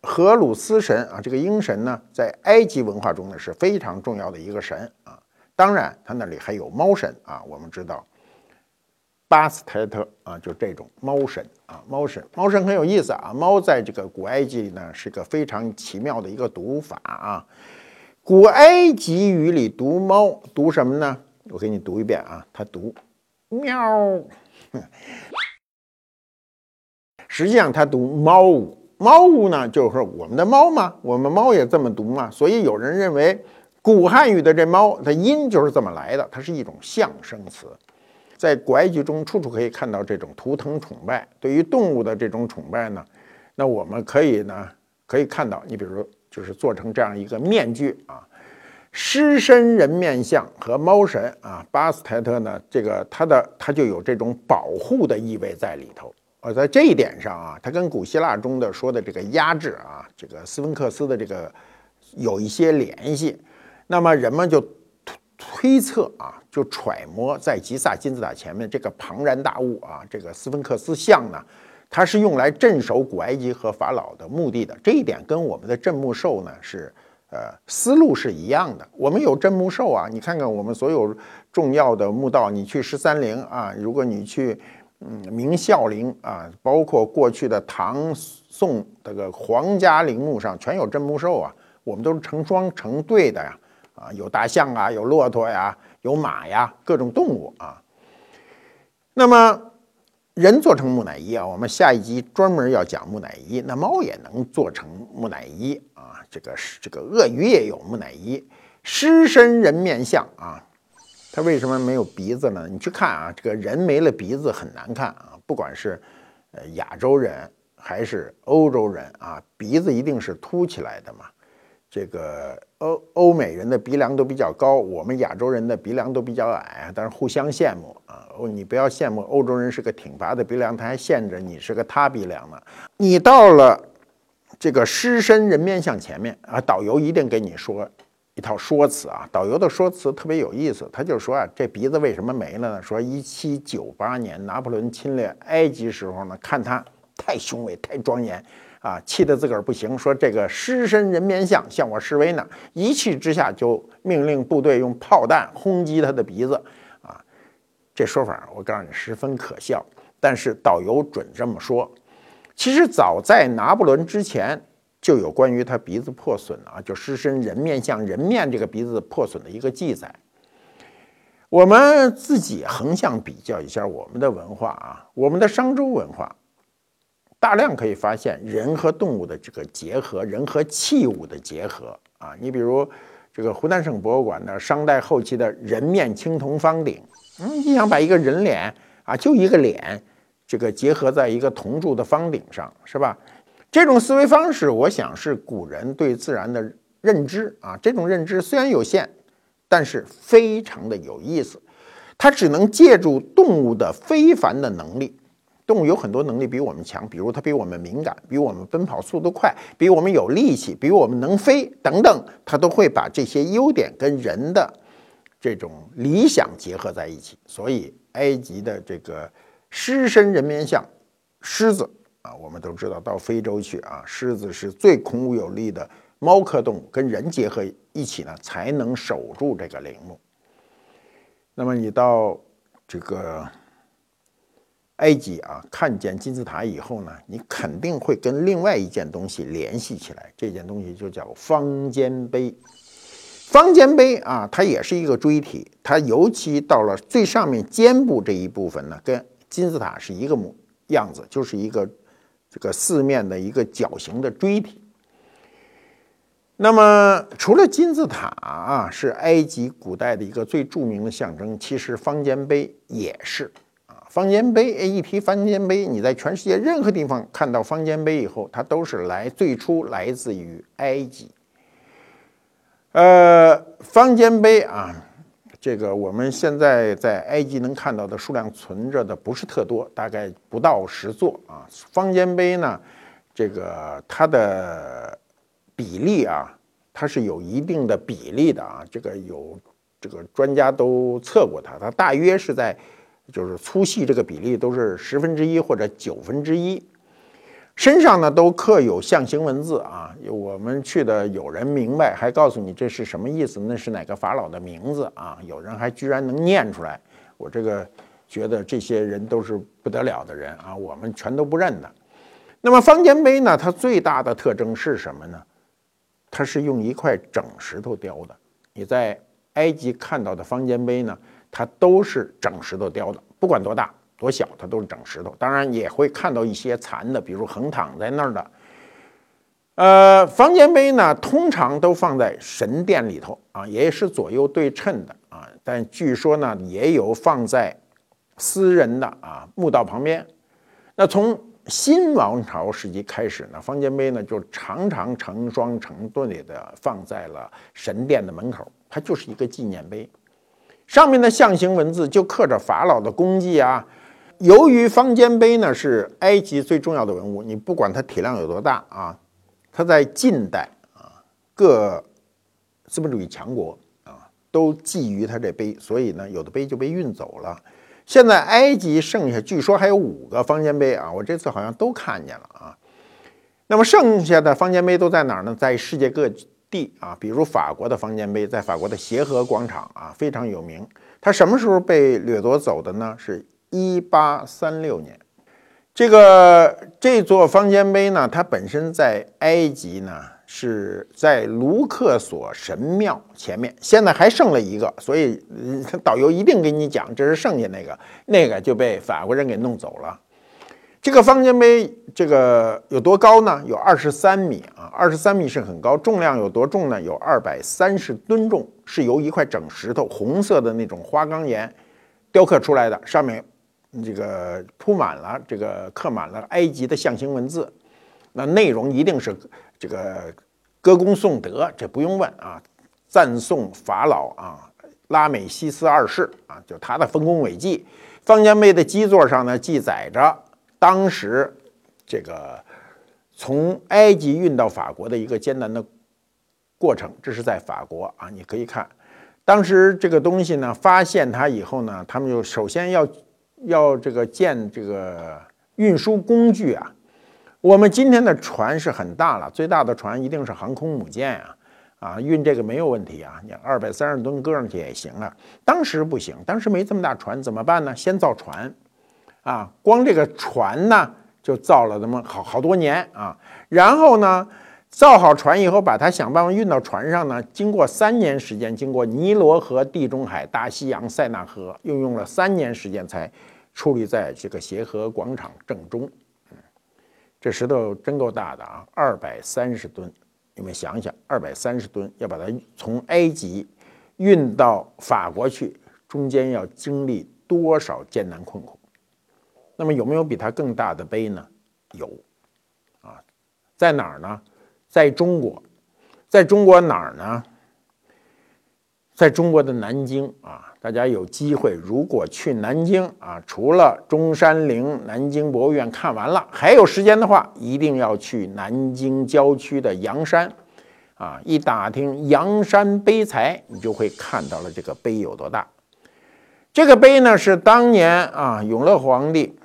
荷鲁斯神啊，这个鹰神呢，在埃及文化中呢是非常重要的一个神啊。当然，他那里还有猫神啊，我们知道。巴斯泰特啊，就这种猫神啊，猫神，猫神很有意思啊。猫在这个古埃及里呢，是个非常奇妙的一个读法啊。古埃及语里读猫读什么呢？我给你读一遍啊，它读喵。实际上它读猫呜，猫呜呢，就是我们的猫嘛，我们猫也这么读嘛。所以有人认为，古汉语的这猫，它音就是这么来的，它是一种象声词。在古埃及中，处处可以看到这种图腾崇拜。对于动物的这种崇拜呢，那我们可以呢，可以看到，你比如就是做成这样一个面具啊，狮身人面像和猫神啊，巴斯泰特呢，这个它的它就有这种保护的意味在里头。而在这一点上啊，它跟古希腊中的说的这个压制啊，这个斯芬克斯的这个有一些联系。那么人们就。推测啊，就揣摩在吉萨金字塔前面这个庞然大物啊，这个斯芬克斯像呢，它是用来镇守古埃及和法老的目的的。这一点跟我们的镇墓兽呢是呃思路是一样的。我们有镇墓兽啊，你看看我们所有重要的墓道，你去十三陵啊，如果你去嗯明孝陵啊，包括过去的唐宋这个皇家陵墓上，全有镇墓兽啊，我们都是成双成对的呀。啊有大象啊，有骆驼呀，有马呀，各种动物啊。那么人做成木乃伊啊，我们下一集专门要讲木乃伊。那猫也能做成木乃伊啊，这个是这个鳄鱼也有木乃伊，狮身人面像啊。它为什么没有鼻子呢？你去看啊，这个人没了鼻子很难看啊。不管是呃亚洲人还是欧洲人啊，鼻子一定是凸起来的嘛。这个欧欧美人的鼻梁都比较高，我们亚洲人的鼻梁都比较矮，但是互相羡慕啊！你不要羡慕欧洲人是个挺拔的鼻梁，他还羡着你是个塌鼻梁呢。你到了这个狮身人面像前面啊，导游一定给你说一套说辞啊，导游的说辞特别有意思。他就说啊，这鼻子为什么没了呢？说一七九八年拿破仑侵略埃及时候呢，看他太雄伟、太庄严啊，气得自个儿不行。说这个狮身人面像向我示威呢，一气之下就命令部队用炮弹轰击他的鼻子啊。这说法我告诉你十分可笑，但是导游准这么说。其实早在拿破仑之前。就有关于他鼻子破损啊，就狮身人面像人面这个鼻子破损的一个记载。我们自己横向比较一下我们的文化啊，我们的商周文化，大量可以发现人和动物的这个结合，人和器物的结合啊。你比如这个湖南省博物馆的商代后期的人面青铜方鼎，嗯，你想把一个人脸啊，就一个脸，这个结合在一个铜铸的方鼎上，是吧？这种思维方式，我想是古人对自然的认知啊。这种认知虽然有限，但是非常的有意思。它只能借助动物的非凡的能力。动物有很多能力比我们强，比如它比我们敏感，比我们奔跑速度快，比我们有力气，比我们能飞等等，它都会把这些优点跟人的这种理想结合在一起。所以，埃及的这个狮身人面像狮子。啊，我们都知道，到非洲去啊，狮子是最孔武有力的猫科动物，跟人结合一起呢，才能守住这个陵墓。那么你到这个埃及啊，看见金字塔以后呢，你肯定会跟另外一件东西联系起来，这件东西就叫方尖碑。方尖碑啊，它也是一个锥体，它尤其到了最上面肩部这一部分呢，跟金字塔是一个模样子，就是一个。这个四面的一个角形的锥体。那么，除了金字塔啊，是埃及古代的一个最著名的象征，其实方尖碑也是。方尖碑，一提方尖碑，你在全世界任何地方看到方尖碑以后，它都是来最初来自于埃及。呃，方尖碑啊。这个我们现在在埃及能看到的数量存着的不是特多，大概不到十座啊。方尖碑呢，这个它的比例啊，它是有一定的比例的啊。这个有这个专家都测过它，它大约是在就是粗细这个比例都是十分之一或者九分之一。身上呢都刻有象形文字啊，我们去的有人明白，还告诉你这是什么意思，那是哪个法老的名字啊？有人还居然能念出来，我这个觉得这些人都是不得了的人啊，我们全都不认的。那么方尖碑呢，它最大的特征是什么呢？它是用一块整石头雕的。你在埃及看到的方尖碑呢，它都是整石头雕的，不管多大。多小，它都是整石头。当然也会看到一些残的，比如横躺在那儿的。呃，方尖碑呢，通常都放在神殿里头啊，也是左右对称的啊。但据说呢，也有放在私人的啊墓道旁边。那从新王朝时期开始呢，方尖碑呢就常常成双成对的放在了神殿的门口，它就是一个纪念碑，上面的象形文字就刻着法老的功绩啊。由于方尖碑呢是埃及最重要的文物，你不管它体量有多大啊，它在近代啊各资本主义强国啊都觊觎它这碑，所以呢有的碑就被运走了。现在埃及剩下据说还有五个方尖碑啊，我这次好像都看见了啊。那么剩下的方尖碑都在哪儿呢？在世界各地啊，比如法国的方尖碑，在法国的协和广场啊非常有名。它什么时候被掠夺走的呢？是。一八三六年，这个这座方尖碑呢，它本身在埃及呢是在卢克索神庙前面，现在还剩了一个，所以导游一定给你讲，这是剩下那个，那个就被法国人给弄走了。这个方尖碑这个有多高呢？有二十三米啊，二十三米是很高，重量有多重呢？有二百三十吨重，是由一块整石头，红色的那种花岗岩雕刻出来的，上面。这个铺满了，这个刻满了埃及的象形文字，那内容一定是这个歌功颂德，这不用问啊，赞颂法老啊，拉美西斯二世啊，就他的丰功伟绩。方尖碑的基座上呢，记载着当时这个从埃及运到法国的一个艰难的过程。这是在法国啊，你可以看，当时这个东西呢，发现它以后呢，他们就首先要要这个建这个运输工具啊。我们今天的船是很大了，最大的船一定是航空母舰啊，啊，运这个没有问题啊，你二百三十吨搁上去也行啊。当时不行，当时没这么大船，怎么办呢？先造船，啊，光这个船呢就造了那么好好多年啊。然后呢，造好船以后，把它想办法运到船上呢，经过三年时间，经过尼罗河、地中海、大西洋、塞纳河，又用了三年时间才矗立在这个协和广场正中。嗯这石头真够大的啊，二百三十吨。你们想想，二百三十吨要把它从埃及运到法国去，中间要经历多少艰难困苦？那么有没有比它更大的碑呢？有，啊，在哪儿呢？在中国，在中国哪儿呢？在中国的南京啊。大家有机会，如果去南京啊，除了中山陵、南京博物院看完了，还有时间的话，一定要去南京郊区的阳山，啊，一打听阳山碑材，你就会看到了这个碑有多大。这个碑呢，是当年啊永乐皇帝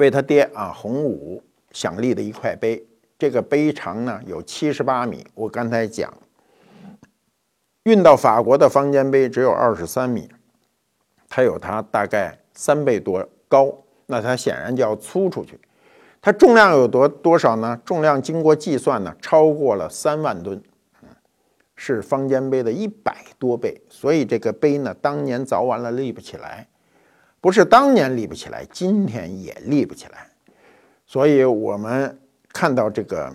为他爹啊洪武想立的一块碑。这个碑长呢有七十八米，我刚才讲。运到法国的方尖碑只有二十三米，它有它大概三倍多高，那它显然就要粗出去。它重量有多多少呢？重量经过计算呢，超过了三万吨，是方尖碑的一百多倍。所以这个碑呢，当年凿完了立不起来，不是当年立不起来，今天也立不起来。所以我们看到这个。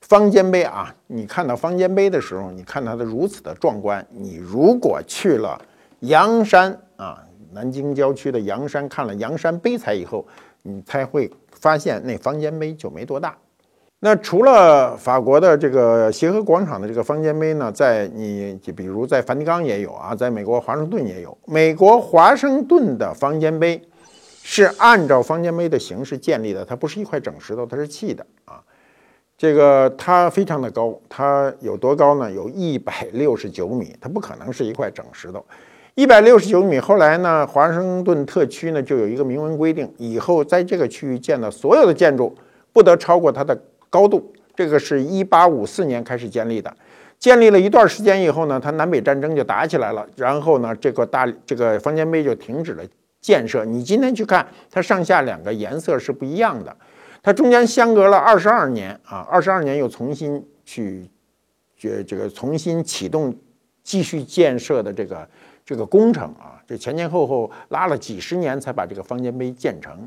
方尖碑啊，你看到方尖碑的时候，你看它的如此的壮观。你如果去了阳山啊，南京郊区的阳山，看了阳山碑材以后，你才会发现那方尖碑就没多大。那除了法国的这个协和广场的这个方尖碑呢，在你就比如在梵蒂冈也有啊，在美国华盛顿也有。美国华盛顿的方尖碑是按照方尖碑的形式建立的，它不是一块整石头，它是砌的啊。这个它非常的高，它有多高呢？有一百六十九米，它不可能是一块整石头。一百六十九米，后来呢，华盛顿特区呢就有一个明文规定，以后在这个区域建的所有的建筑不得超过它的高度。这个是一八五四年开始建立的，建立了一段时间以后呢，它南北战争就打起来了，然后呢，这个大这个方尖碑就停止了建设。你今天去看，它上下两个颜色是不一样的。它中间相隔了二十二年啊，二十二年又重新去，这这个重新启动、继续建设的这个这个工程啊，这前前后后拉了几十年才把这个方尖碑建成。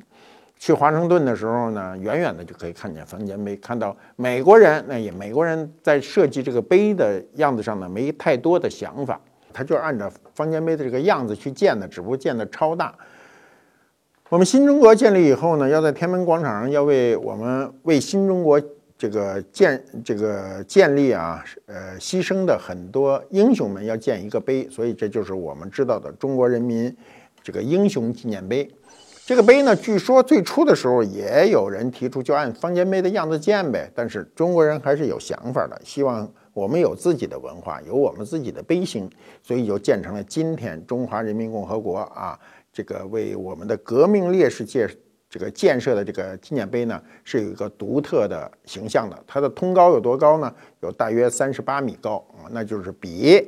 去华盛顿的时候呢，远远的就可以看见方尖碑，看到美国人那也美国人在设计这个碑的样子上呢没太多的想法，他就按照方尖碑的这个样子去建的，只不过建的超大。我们新中国建立以后呢，要在天安门广场上要为我们为新中国这个建这个建立啊，呃，牺牲的很多英雄们要建一个碑，所以这就是我们知道的中国人民这个英雄纪念碑。这个碑呢，据说最初的时候也有人提出就按方尖碑的样子建呗，但是中国人还是有想法的，希望我们有自己的文化，有我们自己的碑星，所以就建成了今天中华人民共和国啊。这个为我们的革命烈士建这个建设的这个纪念碑呢，是有一个独特的形象的。它的通高有多高呢？有大约三十八米高啊，那就是比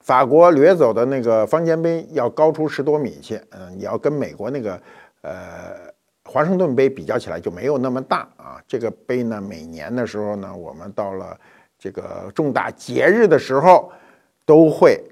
法国掠走的那个方尖碑要高出十多米去。嗯，你要跟美国那个呃华盛顿碑比较起来，就没有那么大啊。这个碑呢，每年的时候呢，我们到了这个重大节日的时候，都会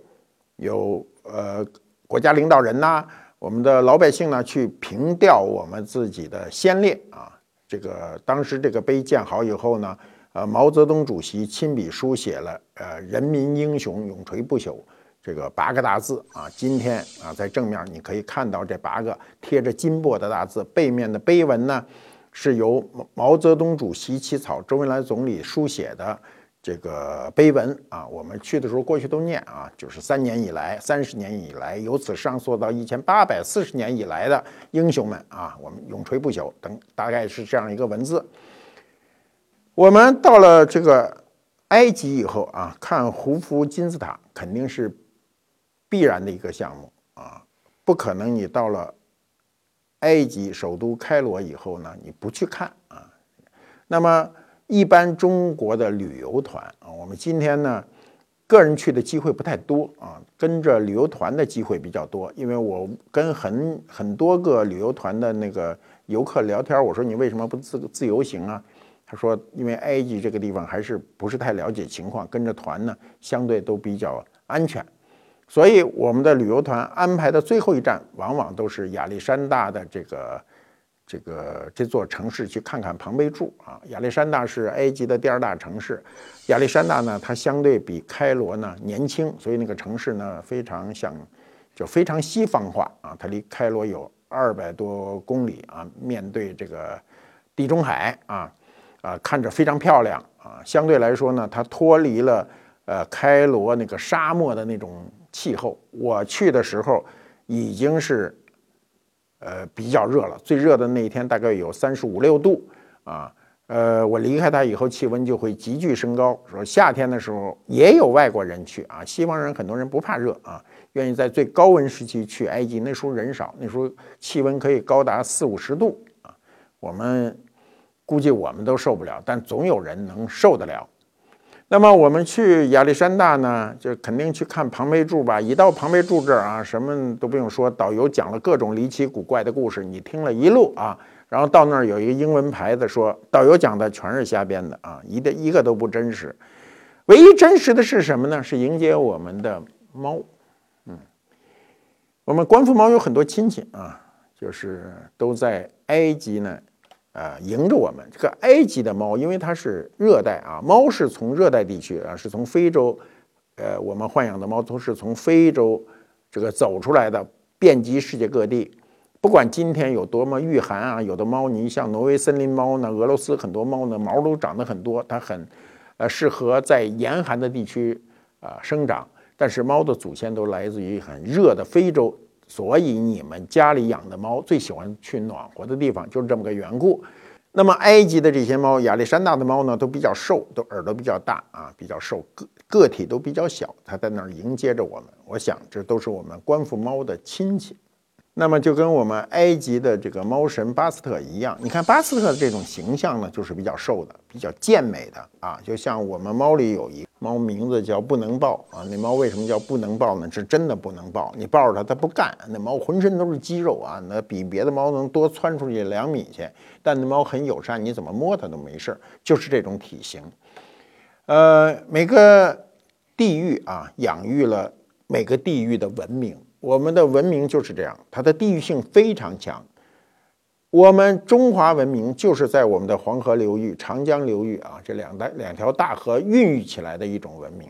有呃国家领导人呐。我们的老百姓呢，去凭吊我们自己的先烈啊。这个当时这个碑建好以后呢，呃，毛泽东主席亲笔书写了“呃，人民英雄永垂不朽”这个八个大字啊。今天啊，在正面你可以看到这八个贴着金箔的大字，背面的碑文呢，是由毛泽东主席起草，周恩来总理书写的。这个碑文啊，我们去的时候过去都念啊，就是三年以来、三十年以来，由此上溯到一千八百四十年以来的英雄们啊，我们永垂不朽等，大概是这样一个文字。我们到了这个埃及以后啊，看胡夫金字塔肯定是必然的一个项目啊，不可能你到了埃及首都开罗以后呢，你不去看啊。那么一般中国的旅游团啊，我们今天呢，个人去的机会不太多啊，跟着旅游团的机会比较多，因为我跟很很多个旅游团的那个游客聊天，我说你为什么不自自由行啊？他说：“因为埃及这个地方还是不是太了解情况，跟着团呢相对都比较安全，所以我们的旅游团安排的最后一站往往都是亚历山大的这个这个这座城市去看看庞贝柱啊。亚历山大是埃及的第二大城市，亚历山大呢它相对比开罗呢年轻，所以那个城市呢非常像就非常西方化啊。它离开罗有二百多公里啊，面对这个地中海啊。”啊，看着非常漂亮啊！相对来说呢，它脱离了呃开罗那个沙漠的那种气候。我去的时候已经是呃比较热了，最热的那一天大概有三十五六度啊。呃，我离开它以后，气温就会急剧升高。说夏天的时候也有外国人去啊，西方人很多人不怕热啊，愿意在最高温时期去埃及。那时候人少，那时候气温可以高达四五十度啊。我们。估计我们都受不了，但总有人能受得了。那么我们去亚历山大呢，就肯定去看庞贝柱吧。一到庞贝柱这儿啊，什么都不用说，导游讲了各种离奇古怪的故事，你听了一路啊。然后到那儿有一个英文牌子说，导游讲的全是瞎编的啊，一的一个都不真实。唯一真实的是什么呢？是迎接我们的猫。嗯，我们官府猫有很多亲戚啊，就是都在埃及呢。啊，迎着我们这个埃及的猫，因为它是热带啊，猫是从热带地区啊，是从非洲，呃，我们豢养的猫都是从非洲这个走出来的，遍及世界各地。不管今天有多么御寒啊，有的猫，你像挪威森林猫呢，俄罗斯很多猫呢，毛都长得很多，它很呃适合在严寒的地区啊生长。但是猫的祖先都来自于很热的非洲。所以你们家里养的猫最喜欢去暖和的地方，就是这么个缘故。那么埃及的这些猫，亚历山大的猫呢，都比较瘦，都耳朵比较大啊，比较瘦，个个体都比较小。它在那儿迎接着我们，我想这都是我们官府猫的亲戚。那么就跟我们埃及的这个猫神巴斯特一样，你看巴斯特的这种形象呢，就是比较瘦的，比较健美的啊，就像我们猫里有一猫，名字叫不能抱啊。那猫为什么叫不能抱呢？是真的不能抱，你抱着它它不干。那猫浑身都是肌肉啊，那比别的猫能多窜出去两米去。但那猫很友善，你怎么摸它都没事儿，就是这种体型。呃，每个地域啊，养育了每个地域的文明。我们的文明就是这样，它的地域性非常强。我们中华文明就是在我们的黄河流域、长江流域啊这两大两条大河孕育起来的一种文明。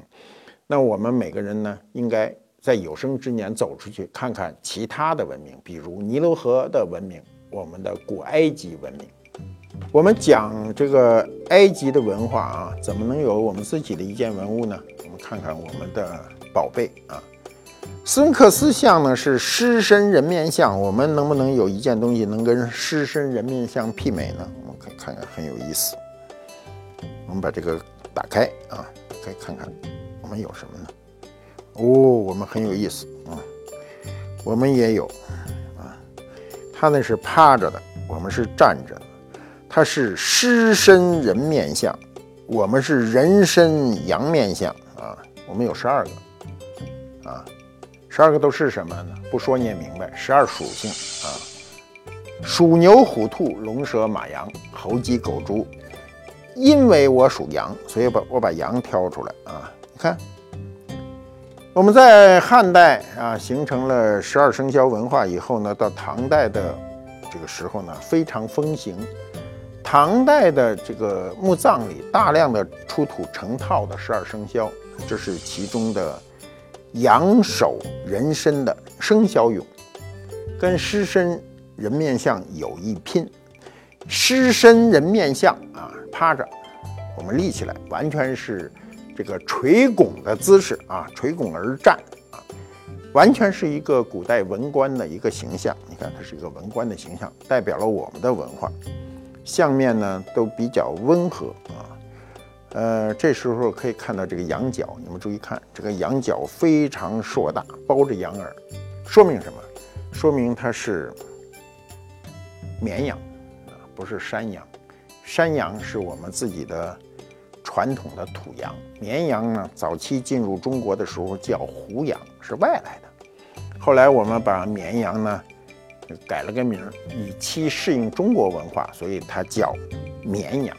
那我们每个人呢，应该在有生之年走出去看看其他的文明，比如尼罗河的文明，我们的古埃及文明。我们讲这个埃及的文化啊，怎么能有我们自己的一件文物呢？我们看看我们的宝贝啊。孙克斯像呢是狮身人面像，我们能不能有一件东西能跟狮身人面像媲美呢？我们可以看看，很有意思。我们把这个打开啊，可以看看我们有什么呢？哦，我们很有意思啊，我们也有啊。他那是趴着的，我们是站着的。他是狮身人面像，我们是人身羊面像啊。我们有十二个啊。十二个都是什么呢？不说你也明白，十二属性啊，鼠牛虎兔龙蛇马羊猴鸡狗猪。因为我属羊，所以把我把羊挑出来啊。你看，我们在汉代啊形成了十二生肖文化以后呢，到唐代的这个时候呢，非常风行。唐代的这个墓葬里大量的出土成套的十二生肖，这是其中的。仰首人身的生肖俑，跟狮身人面像有一拼。狮身人面像啊，趴着，我们立起来，完全是这个垂拱的姿势啊，垂拱而站啊，完全是一个古代文官的一个形象。你看，它是一个文官的形象，代表了我们的文化。相面呢，都比较温和啊。呃，这时候可以看到这个羊角，你们注意看，这个羊角非常硕大，包着羊耳，说明什么？说明它是绵羊啊，不是山羊。山羊是我们自己的传统的土羊，绵羊呢，早期进入中国的时候叫胡羊，是外来的。后来我们把绵羊呢改了个名，以期适应中国文化，所以它叫绵羊。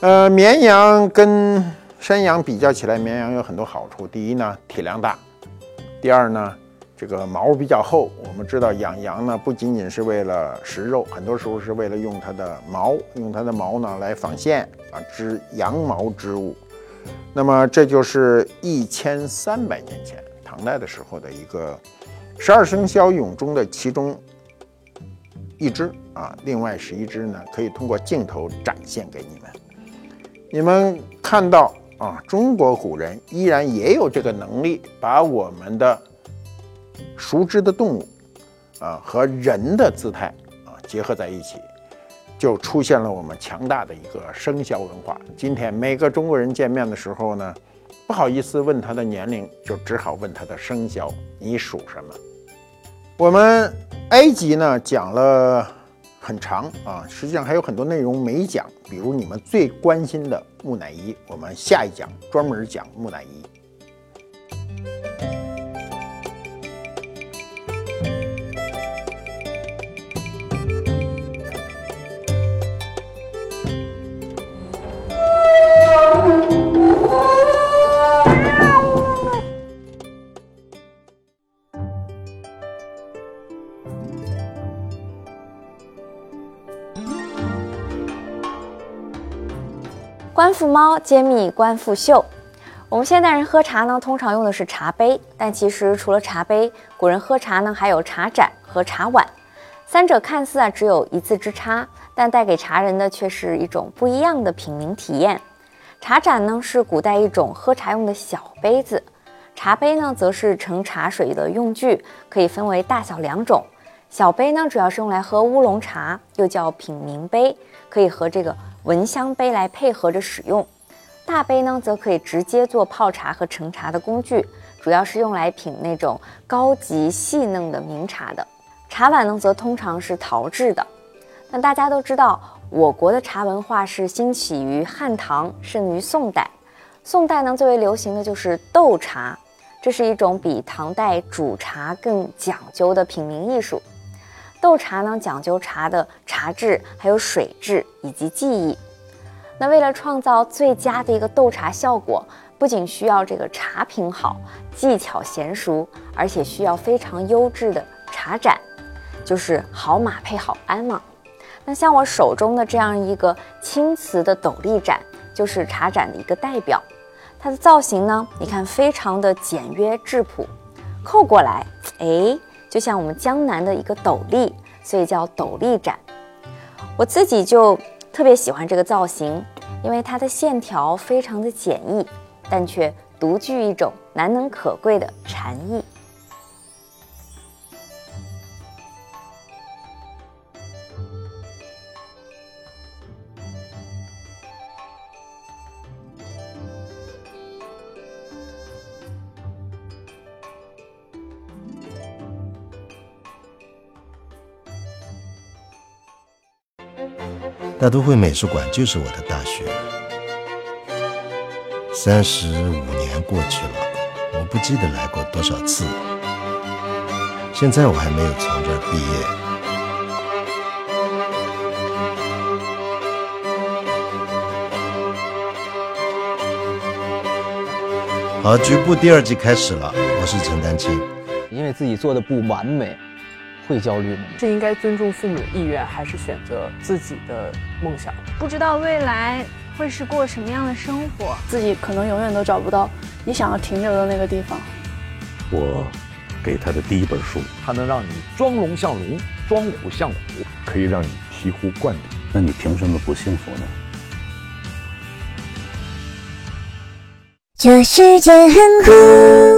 呃，绵羊跟山羊比较起来，绵羊有很多好处。第一呢，体量大；第二呢，这个毛比较厚。我们知道养羊呢，不仅仅是为了食肉，很多时候是为了用它的毛，用它的毛呢来纺线啊，织羊毛织物。那么这就是一千三百年前唐代的时候的一个十二生肖俑中的其中一只啊，另外十一只呢，可以通过镜头展现给你们。你们看到啊，中国古人依然也有这个能力，把我们的熟知的动物啊和人的姿态啊结合在一起，就出现了我们强大的一个生肖文化。今天每个中国人见面的时候呢，不好意思问他的年龄，就只好问他的生肖，你属什么？我们埃及呢讲了。很长啊，实际上还有很多内容没讲，比如你们最关心的木乃伊，我们下一讲专门讲木乃伊。猫揭秘官复秀。我们现代人喝茶呢，通常用的是茶杯，但其实除了茶杯，古人喝茶呢还有茶盏和茶碗。三者看似啊只有一字之差，但带给茶人的却是一种不一样的品茗体验。茶盏呢是古代一种喝茶用的小杯子，茶杯呢则是盛茶水的用具，可以分为大小两种。小杯呢主要是用来喝乌龙茶，又叫品茗杯，可以和这个。闻香杯来配合着使用，大杯呢则可以直接做泡茶和盛茶的工具，主要是用来品那种高级细嫩的名茶的。茶碗呢则通常是陶制的。那大家都知道，我国的茶文化是兴起于汉唐，盛于宋代。宋代呢最为流行的就是斗茶，这是一种比唐代煮茶更讲究的品茗艺术。斗茶呢，讲究茶的茶质，还有水质以及技艺。那为了创造最佳的一个斗茶效果，不仅需要这个茶品好、技巧娴熟，而且需要非常优质的茶盏，就是好马配好鞍嘛。那像我手中的这样一个青瓷的斗笠盏，就是茶盏的一个代表。它的造型呢，你看非常的简约质朴，扣过来，哎。就像我们江南的一个斗笠，所以叫斗笠盏。我自己就特别喜欢这个造型，因为它的线条非常的简易，但却独具一种难能可贵的禅意。大都会美术馆就是我的大学。三十五年过去了，我不记得来过多少次。现在我还没有从这儿毕业。好，局部第二季开始了，我是陈丹青。因为自己做的不完美。会焦虑吗？是应该尊重父母的意愿，还是选择自己的梦想？不知道未来会是过什么样的生活，自己可能永远都找不到你想要停留的那个地方。我给他的第一本书，它能让你装龙像龙，装虎像虎，可以让你醍醐灌顶。那你凭什么不幸福呢？这世界很酷。